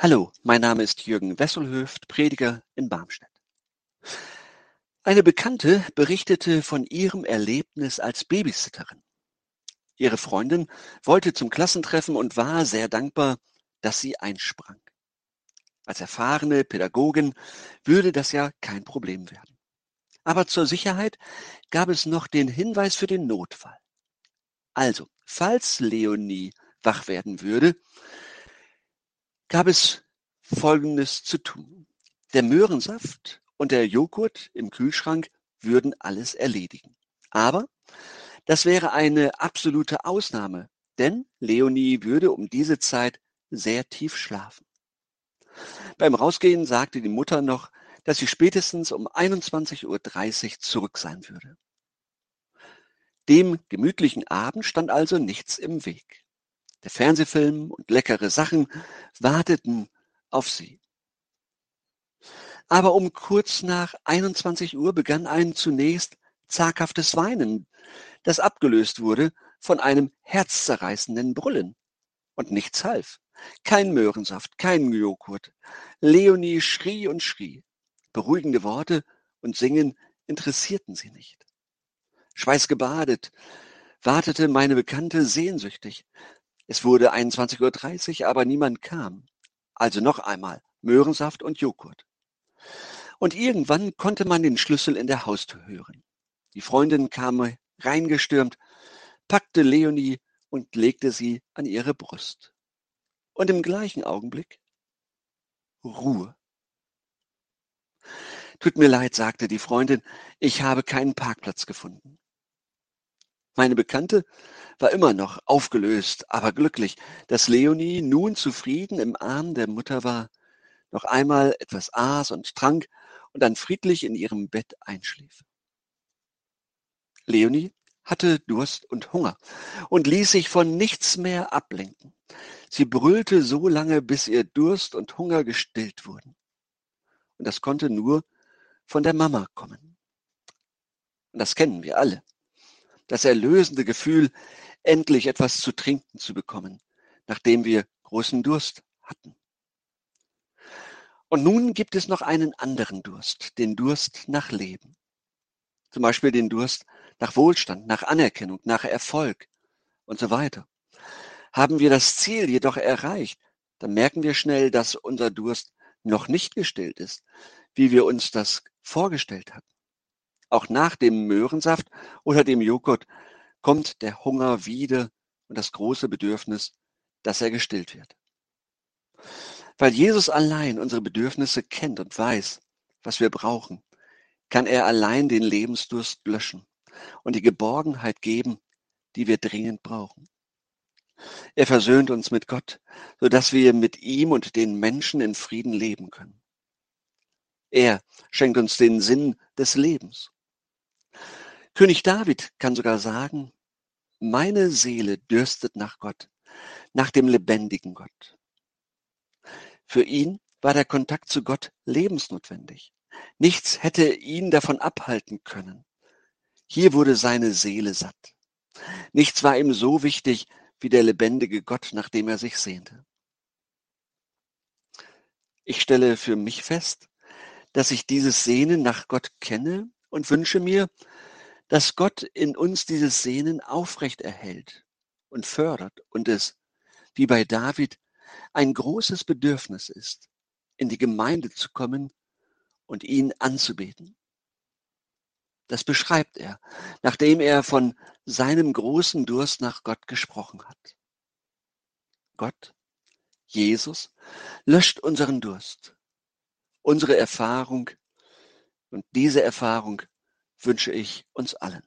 Hallo, mein Name ist Jürgen Wesselhöft, Prediger in Barmstedt. Eine Bekannte berichtete von ihrem Erlebnis als Babysitterin. Ihre Freundin wollte zum Klassentreffen und war sehr dankbar, dass sie einsprang. Als erfahrene Pädagogin würde das ja kein Problem werden. Aber zur Sicherheit gab es noch den Hinweis für den Notfall. Also, falls Leonie wach werden würde, gab es Folgendes zu tun. Der Möhrensaft und der Joghurt im Kühlschrank würden alles erledigen. Aber das wäre eine absolute Ausnahme, denn Leonie würde um diese Zeit sehr tief schlafen. Beim Rausgehen sagte die Mutter noch, dass sie spätestens um 21.30 Uhr zurück sein würde. Dem gemütlichen Abend stand also nichts im Weg. Der Fernsehfilm und leckere Sachen warteten auf sie. Aber um kurz nach 21 Uhr begann ein zunächst zaghaftes Weinen, das abgelöst wurde von einem herzzerreißenden Brüllen. Und nichts half. Kein Möhrensaft, kein Joghurt. Leonie schrie und schrie. Beruhigende Worte und Singen interessierten sie nicht. Schweißgebadet wartete meine Bekannte sehnsüchtig. Es wurde 21.30 Uhr, aber niemand kam. Also noch einmal Möhrensaft und Joghurt. Und irgendwann konnte man den Schlüssel in der Haustür hören. Die Freundin kam reingestürmt, packte Leonie und legte sie an ihre Brust. Und im gleichen Augenblick Ruhe. Tut mir leid, sagte die Freundin, ich habe keinen Parkplatz gefunden. Meine Bekannte war immer noch aufgelöst, aber glücklich, dass Leonie nun zufrieden im Arm der Mutter war, noch einmal etwas aß und trank und dann friedlich in ihrem Bett einschlief. Leonie hatte Durst und Hunger und ließ sich von nichts mehr ablenken. Sie brüllte so lange, bis ihr Durst und Hunger gestillt wurden. Und das konnte nur von der Mama kommen. Und das kennen wir alle das erlösende Gefühl, endlich etwas zu trinken zu bekommen, nachdem wir großen Durst hatten. Und nun gibt es noch einen anderen Durst, den Durst nach Leben. Zum Beispiel den Durst nach Wohlstand, nach Anerkennung, nach Erfolg und so weiter. Haben wir das Ziel jedoch erreicht, dann merken wir schnell, dass unser Durst noch nicht gestillt ist, wie wir uns das vorgestellt hatten. Auch nach dem Möhrensaft oder dem Joghurt kommt der Hunger wieder und das große Bedürfnis, dass er gestillt wird. Weil Jesus allein unsere Bedürfnisse kennt und weiß, was wir brauchen, kann er allein den Lebensdurst löschen und die Geborgenheit geben, die wir dringend brauchen. Er versöhnt uns mit Gott, so dass wir mit ihm und den Menschen in Frieden leben können. Er schenkt uns den Sinn des Lebens. König David kann sogar sagen, meine Seele dürstet nach Gott, nach dem lebendigen Gott. Für ihn war der Kontakt zu Gott lebensnotwendig. Nichts hätte ihn davon abhalten können. Hier wurde seine Seele satt. Nichts war ihm so wichtig wie der lebendige Gott, nach dem er sich sehnte. Ich stelle für mich fest, dass ich dieses Sehnen nach Gott kenne und wünsche mir, dass Gott in uns dieses Sehnen aufrecht erhält und fördert und es, wie bei David, ein großes Bedürfnis ist, in die Gemeinde zu kommen und ihn anzubeten. Das beschreibt er, nachdem er von seinem großen Durst nach Gott gesprochen hat. Gott, Jesus, löscht unseren Durst, unsere Erfahrung und diese Erfahrung wünsche ich uns allen.